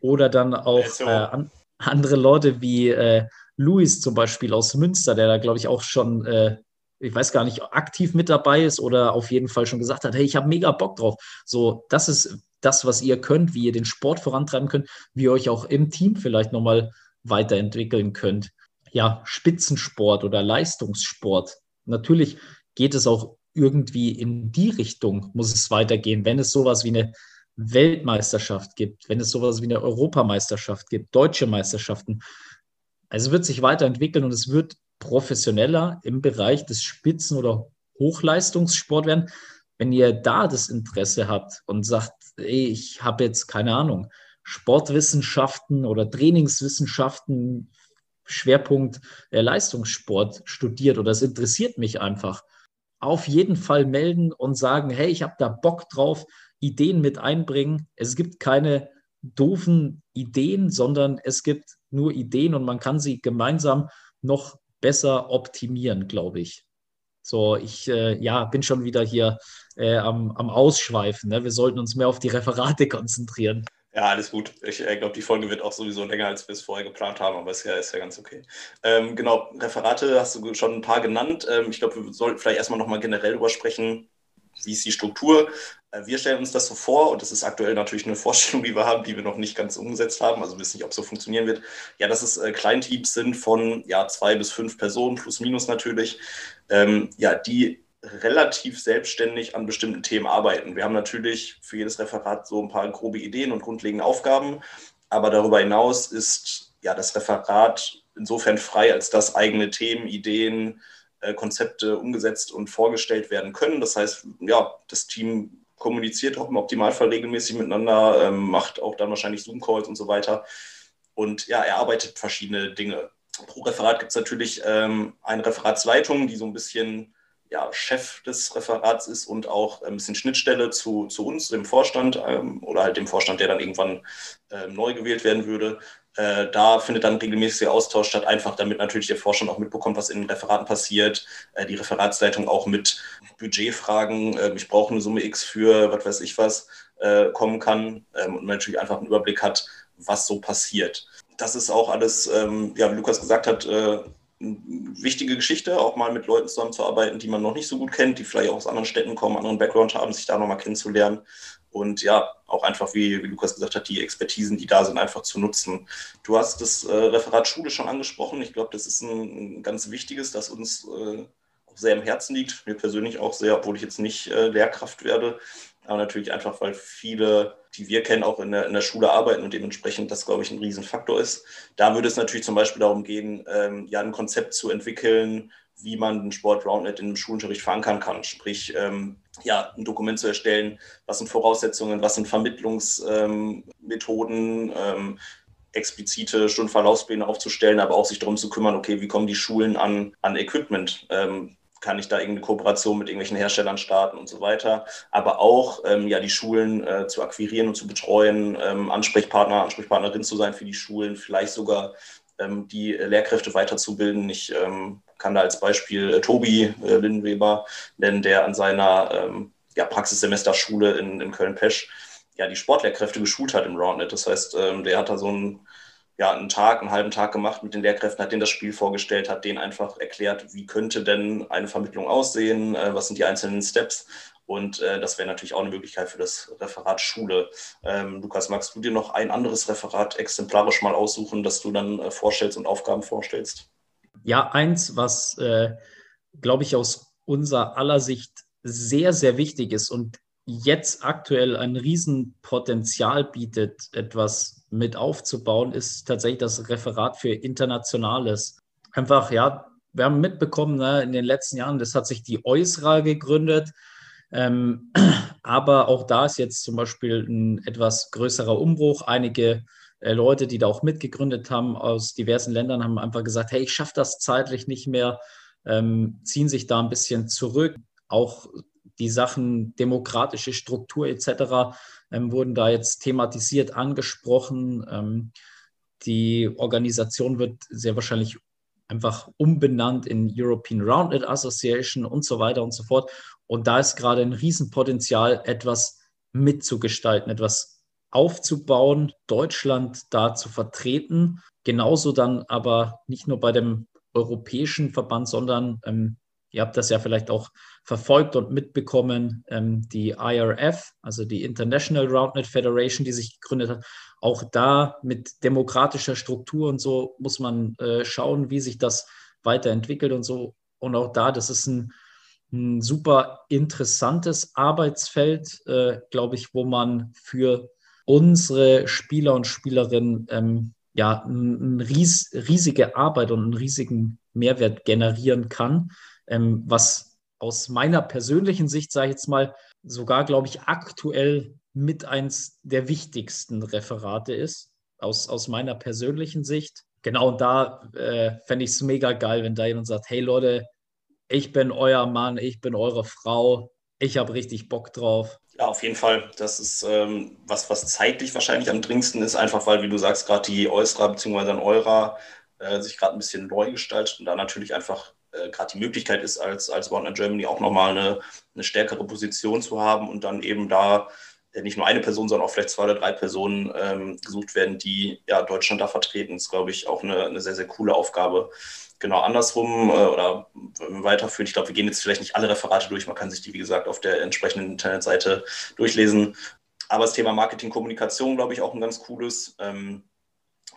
oder dann auch äh, an, andere Leute wie äh, Luis zum Beispiel aus Münster, der da, glaube ich, auch schon, äh, ich weiß gar nicht, aktiv mit dabei ist oder auf jeden Fall schon gesagt hat, hey, ich habe mega Bock drauf. So, das ist das, was ihr könnt, wie ihr den Sport vorantreiben könnt, wie ihr euch auch im Team vielleicht nochmal weiterentwickeln könnt. Ja, Spitzensport oder Leistungssport. Natürlich geht es auch irgendwie in die Richtung muss es weitergehen, wenn es sowas wie eine Weltmeisterschaft gibt, wenn es sowas wie eine Europameisterschaft gibt, deutsche Meisterschaften. Also es wird sich weiterentwickeln und es wird professioneller im Bereich des Spitzen- oder Hochleistungssport werden. Wenn ihr da das Interesse habt und sagt, ey, ich habe jetzt keine Ahnung, Sportwissenschaften oder Trainingswissenschaften, Schwerpunkt äh, Leistungssport studiert oder es interessiert mich einfach, auf jeden Fall melden und sagen, hey, ich habe da Bock drauf, Ideen mit einbringen. Es gibt keine doofen Ideen, sondern es gibt nur Ideen und man kann sie gemeinsam noch besser optimieren, glaube ich. So, ich äh, ja, bin schon wieder hier äh, am, am Ausschweifen. Ne? Wir sollten uns mehr auf die Referate konzentrieren. Ja, alles gut. Ich äh, glaube, die Folge wird auch sowieso länger, als wir es vorher geplant haben, aber ist ja, ist ja ganz okay. Ähm, genau, Referate hast du schon ein paar genannt. Ähm, ich glaube, wir sollten vielleicht erstmal nochmal generell darüber sprechen, wie ist die Struktur. Äh, wir stellen uns das so vor, und das ist aktuell natürlich eine [LAUGHS] Vorstellung, die wir haben, die wir noch nicht ganz umgesetzt haben, also wissen nicht, ob es so funktionieren wird. Ja, dass es äh, Kleinteams sind von ja, zwei bis fünf Personen, plus minus natürlich, ähm, ja, die relativ selbstständig an bestimmten Themen arbeiten. Wir haben natürlich für jedes Referat so ein paar grobe Ideen und grundlegende Aufgaben, aber darüber hinaus ist ja das Referat insofern frei, als dass eigene Themen, Ideen, Konzepte umgesetzt und vorgestellt werden können. Das heißt, ja, das Team kommuniziert auch im Optimalfall regelmäßig miteinander, ähm, macht auch dann wahrscheinlich Zoom-Calls und so weiter. Und ja, er arbeitet verschiedene Dinge. Pro Referat gibt es natürlich ähm, eine Referatsleitung, die so ein bisschen ja, Chef des Referats ist und auch ein bisschen Schnittstelle zu, zu uns, dem Vorstand ähm, oder halt dem Vorstand, der dann irgendwann äh, neu gewählt werden würde. Äh, da findet dann regelmäßiger Austausch statt, einfach damit natürlich der Vorstand auch mitbekommt, was in den Referaten passiert, äh, die Referatsleitung auch mit Budgetfragen, äh, ich brauche eine Summe X für was weiß ich was, äh, kommen kann ähm, und man natürlich einfach einen Überblick hat, was so passiert. Das ist auch alles, ähm, ja, wie Lukas gesagt hat, äh, wichtige Geschichte, auch mal mit Leuten zusammenzuarbeiten, die man noch nicht so gut kennt, die vielleicht auch aus anderen Städten kommen, anderen Background haben, sich da nochmal kennenzulernen. Und ja, auch einfach, wie, wie, Lukas gesagt hat, die Expertisen, die da sind, einfach zu nutzen. Du hast das äh, Referat Schule schon angesprochen. Ich glaube, das ist ein, ein, ganz wichtiges, das uns äh, auch sehr im Herzen liegt. Mir persönlich auch sehr, obwohl ich jetzt nicht äh, Lehrkraft werde. Aber natürlich einfach, weil viele die wir kennen, auch in der, in der Schule arbeiten und dementsprechend das, glaube ich, ein Riesenfaktor ist. Da würde es natürlich zum Beispiel darum gehen, ähm, ja, ein Konzept zu entwickeln, wie man den Sport Roundnet im Schulunterricht verankern kann. Sprich, ähm, ja, ein Dokument zu erstellen, was sind Voraussetzungen, was sind Vermittlungsmethoden, ähm, ähm, explizite Stundenverlaufspläne aufzustellen, aber auch sich darum zu kümmern, okay, wie kommen die Schulen an, an Equipment? Ähm, kann ich da irgendeine Kooperation mit irgendwelchen Herstellern starten und so weiter. Aber auch ähm, ja, die Schulen äh, zu akquirieren und zu betreuen, ähm, Ansprechpartner, Ansprechpartnerin zu sein für die Schulen, vielleicht sogar ähm, die Lehrkräfte weiterzubilden. Ich ähm, kann da als Beispiel äh, Tobi äh, Lindenweber nennen, der an seiner ähm, ja, Praxissemesterschule in, in Köln-Pesch ja, die Sportlehrkräfte geschult hat im Roundnet. Das heißt, ähm, der hat da so ein ja, einen Tag, einen halben Tag gemacht mit den Lehrkräften, hat denen das Spiel vorgestellt, hat denen einfach erklärt, wie könnte denn eine Vermittlung aussehen, äh, was sind die einzelnen Steps. Und äh, das wäre natürlich auch eine Möglichkeit für das Referat Schule. Ähm, Lukas, magst du dir noch ein anderes Referat exemplarisch mal aussuchen, das du dann äh, vorstellst und Aufgaben vorstellst? Ja, eins, was, äh, glaube ich, aus unserer aller Sicht sehr, sehr wichtig ist und jetzt aktuell ein Riesenpotenzial bietet, etwas mit aufzubauen, ist tatsächlich das Referat für Internationales. Einfach, ja, wir haben mitbekommen ne, in den letzten Jahren, das hat sich die EUSRA gegründet. Ähm, [CLEARS THROAT] aber auch da ist jetzt zum Beispiel ein etwas größerer Umbruch. Einige Leute, die da auch mitgegründet haben aus diversen Ländern, haben einfach gesagt, hey, ich schaffe das zeitlich nicht mehr, ähm, ziehen sich da ein bisschen zurück. Auch die Sachen demokratische Struktur etc. Ähm, wurden da jetzt thematisiert, angesprochen. Ähm, die Organisation wird sehr wahrscheinlich einfach umbenannt in European Roundnet Association und so weiter und so fort. Und da ist gerade ein Riesenpotenzial, etwas mitzugestalten, etwas aufzubauen, Deutschland da zu vertreten. Genauso dann aber nicht nur bei dem europäischen Verband, sondern ähm, Ihr habt das ja vielleicht auch verfolgt und mitbekommen, ähm, die IRF, also die International Roundnet Federation, die sich gegründet hat. Auch da mit demokratischer Struktur und so muss man äh, schauen, wie sich das weiterentwickelt und so. Und auch da, das ist ein ein super interessantes Arbeitsfeld, äh, glaube ich, wo man für unsere Spieler und Spielerinnen ähm, ja eine ries riesige Arbeit und einen riesigen Mehrwert generieren kann, ähm, was aus meiner persönlichen Sicht, sage ich jetzt mal, sogar, glaube ich, aktuell mit eins der wichtigsten Referate ist, aus, aus meiner persönlichen Sicht. Genau, und da äh, fände ich es mega geil, wenn da jemand sagt, hey Leute, ich bin euer Mann, ich bin eure Frau, ich habe richtig Bock drauf. Ja, auf jeden Fall. Das ist ähm, was, was zeitlich wahrscheinlich am dringendsten ist, einfach weil, wie du sagst, gerade die Eustra bzw. ein Eurer äh, sich gerade ein bisschen neu gestaltet und da natürlich einfach äh, gerade die Möglichkeit ist, als, als Partner Germany auch nochmal eine, eine stärkere Position zu haben und dann eben da äh, nicht nur eine Person, sondern auch vielleicht zwei oder drei Personen ähm, gesucht werden, die ja Deutschland da vertreten. Das ist, glaube ich, auch eine, eine sehr, sehr coole Aufgabe. Genau andersrum äh, oder weiterführen. Ich glaube, wir gehen jetzt vielleicht nicht alle Referate durch. Man kann sich die, wie gesagt, auf der entsprechenden Internetseite durchlesen. Aber das Thema Marketing, Kommunikation, glaube ich, auch ein ganz cooles. Ähm,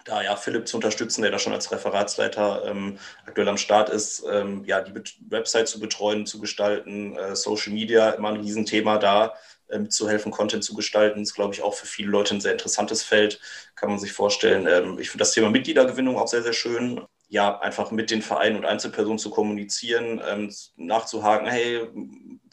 da ja Philipp zu unterstützen, der da schon als Referatsleiter ähm, aktuell am Start ist, ähm, ja, die Website zu betreuen, zu gestalten, äh, Social Media immer ein Riesenthema da, ähm, zu helfen, Content zu gestalten, ist, glaube ich, auch für viele Leute ein sehr interessantes Feld, kann man sich vorstellen. Ähm, ich finde das Thema Mitgliedergewinnung auch sehr, sehr schön. Ja, einfach mit den Vereinen und Einzelpersonen zu kommunizieren, ähm, nachzuhaken, hey,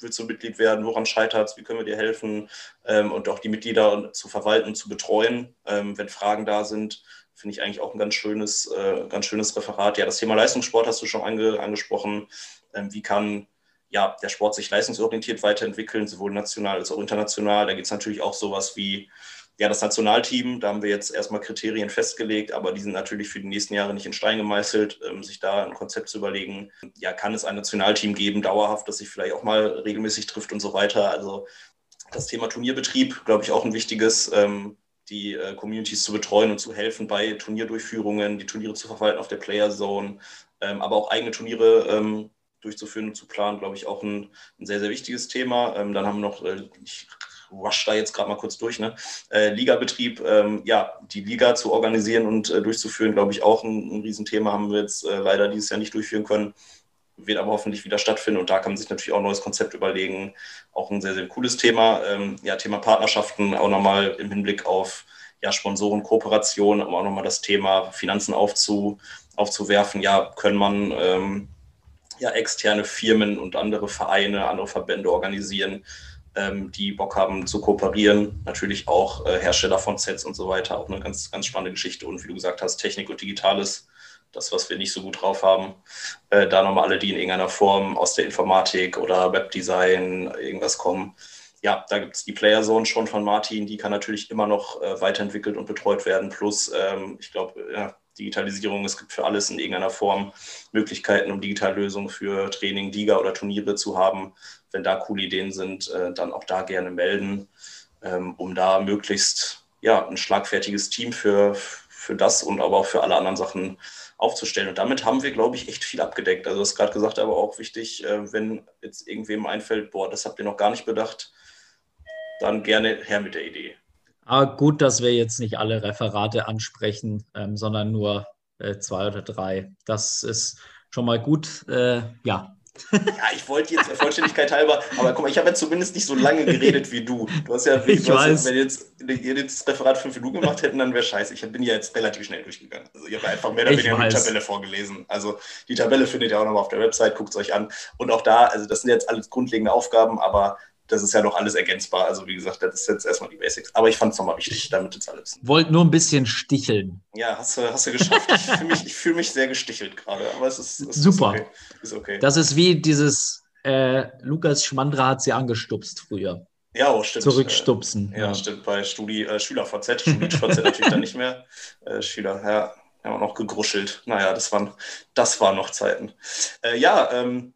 willst du Mitglied werden, woran scheitert es, wie können wir dir helfen ähm, und auch die Mitglieder zu verwalten und zu betreuen, ähm, wenn Fragen da sind finde ich eigentlich auch ein ganz schönes, äh, ganz schönes Referat. Ja, das Thema Leistungssport hast du schon ange, angesprochen. Ähm, wie kann ja, der Sport sich leistungsorientiert weiterentwickeln, sowohl national als auch international? Da gibt es natürlich auch sowas wie ja, das Nationalteam. Da haben wir jetzt erstmal Kriterien festgelegt, aber die sind natürlich für die nächsten Jahre nicht in Stein gemeißelt. Ähm, sich da ein Konzept zu überlegen, ja, kann es ein Nationalteam geben, dauerhaft, das sich vielleicht auch mal regelmäßig trifft und so weiter. Also das Thema Turnierbetrieb, glaube ich, auch ein wichtiges. Ähm, die äh, Communities zu betreuen und zu helfen bei Turnierdurchführungen, die Turniere zu verwalten auf der Player Zone, ähm, aber auch eigene Turniere ähm, durchzuführen und zu planen, glaube ich, auch ein, ein sehr, sehr wichtiges Thema. Ähm, dann haben wir noch, äh, ich rush da jetzt gerade mal kurz durch, ne? Äh, Ligabetrieb, ähm, ja, die Liga zu organisieren und äh, durchzuführen, glaube ich, auch ein, ein Riesenthema, haben wir jetzt äh, leider dieses Jahr nicht durchführen können wird aber hoffentlich wieder stattfinden und da kann man sich natürlich auch ein neues Konzept überlegen. Auch ein sehr, sehr cooles Thema. Ähm, ja, Thema Partnerschaften auch nochmal im Hinblick auf ja, Sponsoren, Kooperation, aber auch nochmal das Thema Finanzen aufzu, aufzuwerfen. Ja, können man ähm, ja, externe Firmen und andere Vereine, andere Verbände organisieren, ähm, die Bock haben zu kooperieren. Natürlich auch äh, Hersteller von Sets und so weiter. Auch eine ganz, ganz spannende Geschichte. Und wie du gesagt hast, Technik und Digitales das, was wir nicht so gut drauf haben. Äh, da nochmal alle, die in irgendeiner Form aus der Informatik oder Webdesign irgendwas kommen. Ja, da gibt es die Player Zone schon von Martin, die kann natürlich immer noch äh, weiterentwickelt und betreut werden. Plus, ähm, ich glaube, ja, Digitalisierung, es gibt für alles in irgendeiner Form Möglichkeiten, um Digitallösungen für Training, Liga oder Turniere zu haben. Wenn da coole Ideen sind, äh, dann auch da gerne melden, ähm, um da möglichst ja, ein schlagfertiges Team für, für das und aber auch für alle anderen Sachen aufzustellen. Und damit haben wir, glaube ich, echt viel abgedeckt. Also, du hast gerade gesagt, aber auch wichtig, äh, wenn jetzt irgendwem einfällt, boah, das habt ihr noch gar nicht bedacht, dann gerne her mit der Idee. Ah, gut, dass wir jetzt nicht alle Referate ansprechen, ähm, sondern nur äh, zwei oder drei. Das ist schon mal gut. Äh, ja, [LAUGHS] ja, ich wollte jetzt der Vollständigkeit halber, aber guck mal, ich habe ja zumindest nicht so lange geredet wie du. Du hast ja, [LAUGHS] wie, ich weiß. Ja, wenn jetzt, ihr jetzt das Referat fünf Minuten gemacht hätten, dann wäre scheiße. Ich bin ja jetzt relativ schnell durchgegangen. Also ich habe einfach mehr oder weniger die Tabelle vorgelesen. Also die Tabelle findet ihr auch nochmal auf der Website, guckt es euch an. Und auch da, also das sind jetzt alles grundlegende Aufgaben, aber das ist ja noch alles ergänzbar. Also wie gesagt, das ist jetzt erstmal die Basics. Aber ich fand es nochmal wichtig, damit jetzt alle wissen. Wollt nur ein bisschen sticheln. Ja, hast du, hast du geschafft. ich fühle mich, fühl mich sehr gestichelt gerade, aber es ist, es super. Ist okay. ist okay. Das ist wie dieses äh, Lukas Schmandra hat sie angestupst früher. Ja, oh, stimmt. Zurückstupsen. Äh, ja, ja, stimmt. Bei Studi, äh, SchülerVZ, StudiVZ natürlich dann nicht mehr. [LAUGHS] Äh, Schüler, ja, haben auch noch gegruschelt. Naja, das waren, das waren noch Zeiten. Äh, ja, ähm,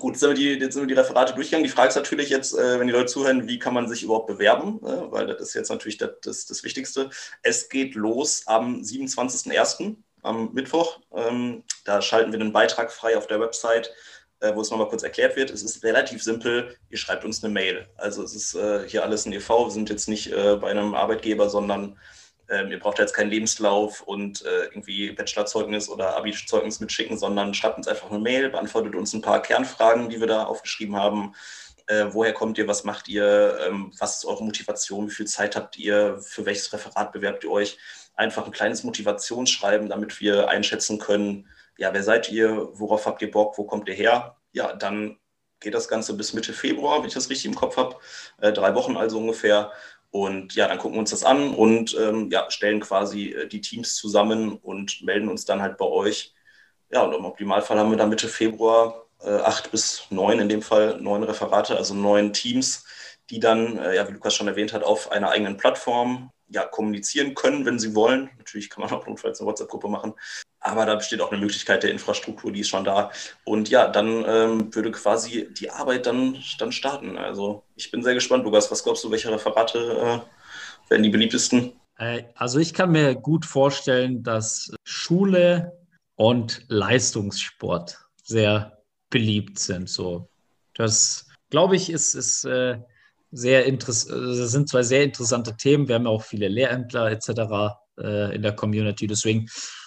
Gut, jetzt sind, wir die, jetzt sind wir die Referate durchgegangen. Die Frage ist natürlich jetzt, äh, wenn die Leute zuhören, wie kann man sich überhaupt bewerben? Äh, weil das ist jetzt natürlich das, das, das Wichtigste. Es geht los am 27.01., am Mittwoch. Ähm, da schalten wir einen Beitrag frei auf der Website, äh, wo es nochmal kurz erklärt wird. Es ist relativ simpel. Ihr schreibt uns eine Mail. Also es ist äh, hier alles ein e.V. Wir sind jetzt nicht äh, bei einem Arbeitgeber, sondern ähm, ihr braucht jetzt keinen Lebenslauf und äh, irgendwie Bachelorzeugnis oder Abi-Zeugnis mitschicken, sondern schreibt uns einfach eine Mail, beantwortet uns ein paar Kernfragen, die wir da aufgeschrieben haben. Äh, woher kommt ihr, was macht ihr, ähm, was ist eure Motivation, wie viel Zeit habt ihr, für welches Referat bewerbt ihr euch? Einfach ein kleines Motivationsschreiben, damit wir einschätzen können, ja, wer seid ihr, worauf habt ihr Bock, wo kommt ihr her? Ja, dann geht das Ganze bis Mitte Februar, wenn ich das richtig im Kopf habe, äh, drei Wochen also ungefähr. Und ja, dann gucken wir uns das an und ähm, ja, stellen quasi äh, die Teams zusammen und melden uns dann halt bei euch. Ja, und im Optimalfall haben wir dann Mitte Februar äh, acht bis neun, in dem Fall neun Referate, also neun Teams, die dann, äh, ja, wie Lukas schon erwähnt hat, auf einer eigenen Plattform ja, kommunizieren können, wenn sie wollen. Natürlich kann man auch notfalls eine WhatsApp-Gruppe machen. Aber da besteht auch eine Möglichkeit der Infrastruktur, die ist schon da. Und ja, dann ähm, würde quasi die Arbeit dann, dann starten. Also ich bin sehr gespannt, Lukas. Was glaubst du, welche Referate äh, werden die beliebtesten? Äh, also ich kann mir gut vorstellen, dass Schule und Leistungssport sehr beliebt sind. So, das glaube ich ist, ist äh, sehr interessant. Das sind zwei sehr interessante Themen. Wir haben ja auch viele Lehrämtler etc. Äh, in der Community. Deswegen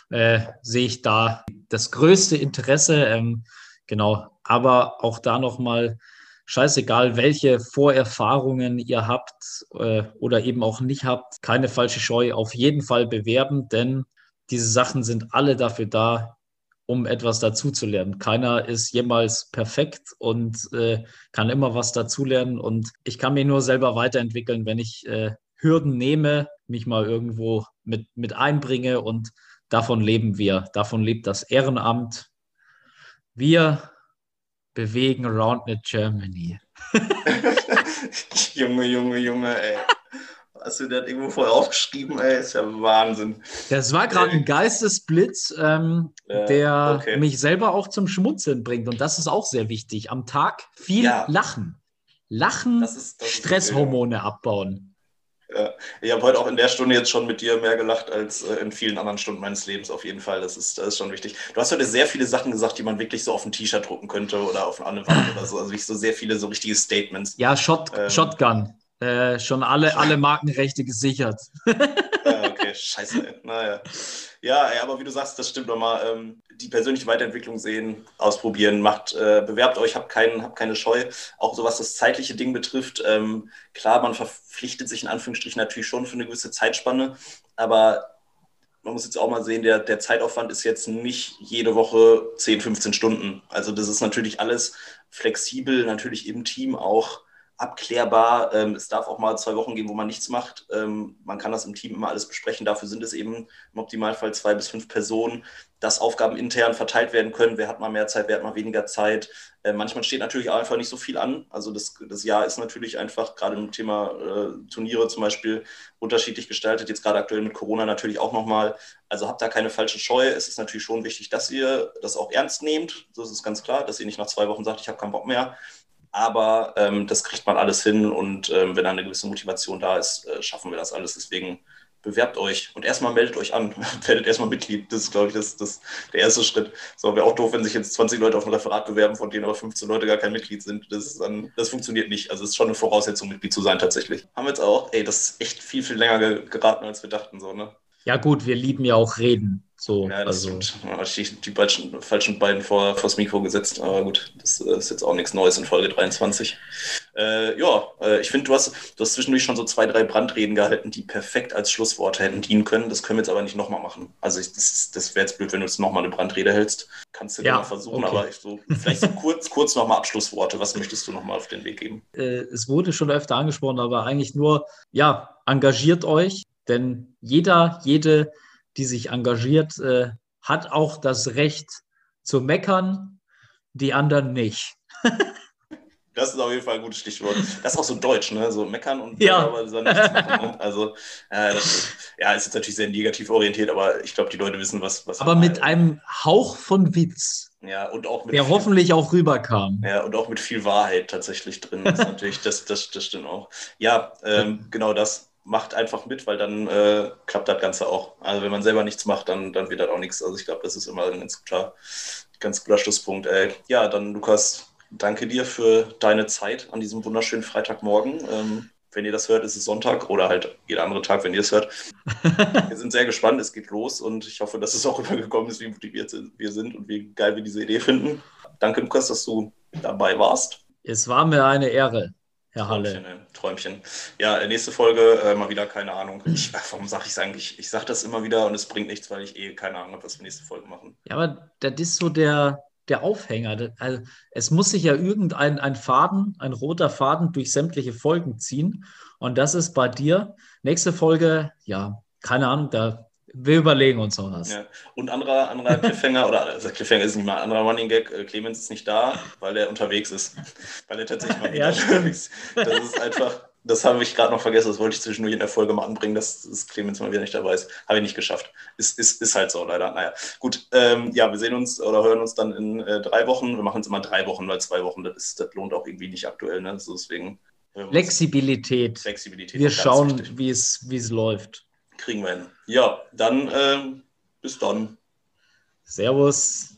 äh, sehe ich da das größte Interesse. Ähm, genau, aber auch da nochmal scheißegal, welche Vorerfahrungen ihr habt äh, oder eben auch nicht habt, keine falsche Scheu, auf jeden Fall bewerben, denn diese Sachen sind alle dafür da, um etwas dazuzulernen. Keiner ist jemals perfekt und äh, kann immer was dazulernen. Und ich kann mich nur selber weiterentwickeln, wenn ich äh, Hürden nehme, mich mal irgendwo mit, mit einbringe und Davon leben wir, davon lebt das Ehrenamt. Wir bewegen Roundnet Germany. [LAUGHS] Junge, Junge, Junge, ey. Hast du das irgendwo vorher aufgeschrieben, ey? Ist ja Wahnsinn. Das war gerade ein Geistesblitz, ähm, äh, der okay. mich selber auch zum Schmunzeln bringt. Und das ist auch sehr wichtig. Am Tag viel ja. lachen. Lachen, das ist, das Stresshormone abbauen. Ja. Ich habe heute auch in der Stunde jetzt schon mit dir mehr gelacht als äh, in vielen anderen Stunden meines Lebens auf jeden Fall. Das ist, das ist schon wichtig. Du hast heute sehr viele Sachen gesagt, die man wirklich so auf ein T-Shirt drucken könnte oder auf eine Wand oder so. Also wirklich so sehr viele so richtige Statements. Ja, Shot, ähm, Shotgun. Äh, schon alle, alle Markenrechte gesichert. ja, okay, scheiße. Ey. Naja. Ja, aber wie du sagst, das stimmt nochmal. Ähm, die persönliche Weiterentwicklung sehen, ausprobieren, macht, äh, bewerbt euch, habt, kein, habt keine Scheu. Auch so was das zeitliche Ding betrifft. Ähm, klar, man verpflichtet sich in Anführungsstrichen natürlich schon für eine gewisse Zeitspanne, aber man muss jetzt auch mal sehen, der, der Zeitaufwand ist jetzt nicht jede Woche 10, 15 Stunden. Also das ist natürlich alles flexibel, natürlich im Team auch abklärbar. Ähm, es darf auch mal zwei Wochen gehen, wo man nichts macht. Ähm, man kann das im Team immer alles besprechen. Dafür sind es eben im Optimalfall zwei bis fünf Personen, dass Aufgaben intern verteilt werden können. Wer hat mal mehr Zeit, wer hat mal weniger Zeit. Äh, manchmal steht natürlich auch einfach nicht so viel an. Also das, das Jahr ist natürlich einfach gerade im Thema äh, Turniere zum Beispiel unterschiedlich gestaltet. Jetzt gerade aktuell mit Corona natürlich auch nochmal. Also habt da keine falsche Scheu. Es ist natürlich schon wichtig, dass ihr das auch ernst nehmt. Das ist ganz klar, dass ihr nicht nach zwei Wochen sagt, ich habe keinen Bock mehr aber ähm, das kriegt man alles hin und ähm, wenn da eine gewisse Motivation da ist, äh, schaffen wir das alles. Deswegen bewerbt euch und erstmal meldet euch an, [LAUGHS] werdet erstmal Mitglied. Das ist, glaube ich, das, das der erste Schritt. So wäre auch doof, wenn sich jetzt 20 Leute auf ein Referat bewerben, von denen aber 15 Leute gar kein Mitglied sind. Das, ist dann, das funktioniert nicht. Also es ist schon eine Voraussetzung, Mitglied zu sein tatsächlich. Haben wir jetzt auch, ey, das ist echt viel, viel länger geraten, als wir dachten. So, ne? Ja gut, wir lieben ja auch Reden. So, ja, das also. stimmt. die falschen, falschen beiden vor, vors Mikro gesetzt, aber gut, das ist jetzt auch nichts Neues in Folge 23. Äh, ja, äh, ich finde, du hast, du hast zwischendurch schon so zwei, drei Brandreden gehalten, die perfekt als Schlussworte hätten dienen können. Das können wir jetzt aber nicht nochmal machen. Also ich, das, das wäre jetzt blöd, wenn du jetzt nochmal eine Brandrede hältst. Kannst du ja, mal versuchen, okay. aber so, vielleicht so kurz, kurz nochmal Abschlussworte. Was möchtest du nochmal auf den Weg geben? Äh, es wurde schon öfter angesprochen, aber eigentlich nur, ja, engagiert euch, denn jeder, jede die sich engagiert, äh, hat auch das Recht zu meckern, die anderen nicht. [LAUGHS] Das ist auf jeden Fall ein gutes Stichwort. Das ist auch so deutsch, ne? So meckern und ja. aber nichts machen. Ne? Also, äh, das, ja, ist jetzt natürlich sehr negativ orientiert, aber ich glaube, die Leute wissen, was. was aber mit einem Hauch von Witz. Ja, und auch mit. Der viel, hoffentlich auch rüberkam. Ja, und auch mit viel Wahrheit tatsächlich drin. Das natürlich, das, das, das stimmt auch. Ja, ähm, genau das macht einfach mit, weil dann äh, klappt das Ganze auch. Also wenn man selber nichts macht, dann, dann wird das auch nichts. Also ich glaube, das ist immer ein ganz klar, ganz guter Schlusspunkt. Ey. Ja, dann Lukas, danke dir für deine Zeit an diesem wunderschönen Freitagmorgen. Ähm, wenn ihr das hört, ist es Sonntag oder halt jeder andere Tag, wenn ihr es hört. [LAUGHS] wir sind sehr gespannt, es geht los und ich hoffe, dass es auch übergekommen ist, wie motiviert wir sind und wie geil wir diese Idee finden. Danke, Lukas, dass du dabei warst. Es war mir eine Ehre. Herr Halle. Träumchen, Träumchen. Ja, nächste Folge äh, mal wieder, keine Ahnung. Ich, warum sage ich es eigentlich? Ich sage das immer wieder und es bringt nichts, weil ich eh keine Ahnung habe, was wir nächste Folge machen. Ja, aber das ist so der, der Aufhänger. Also, es muss sich ja irgendein ein Faden, ein roter Faden durch sämtliche Folgen ziehen. Und das ist bei dir. Nächste Folge, ja, keine Ahnung, da wir überlegen uns noch was. Ja. Und anderer, anderer [LAUGHS] Cliffhanger, oder also Cliffhanger ist nicht mal ein anderer Running Gag, äh, Clemens ist nicht da, weil er unterwegs ist. Weil er tatsächlich mal [LAUGHS] ja, unterwegs ist. Das ist einfach, das habe ich gerade noch vergessen, das wollte ich zwischendurch in der Folge mal anbringen, dass, dass Clemens mal wieder nicht dabei ist. Habe ich nicht geschafft. Ist, ist, ist halt so, leider. Naja, gut. Ähm, ja, wir sehen uns oder hören uns dann in äh, drei Wochen. Wir machen es immer drei Wochen, weil zwei Wochen, das, ist, das lohnt auch irgendwie nicht aktuell. Ne? Also deswegen. Flexibilität. Flexibilität. Wir schauen, wie es, wie es läuft. Kriegen wir hin. Ja, dann äh, bis dann. Servus.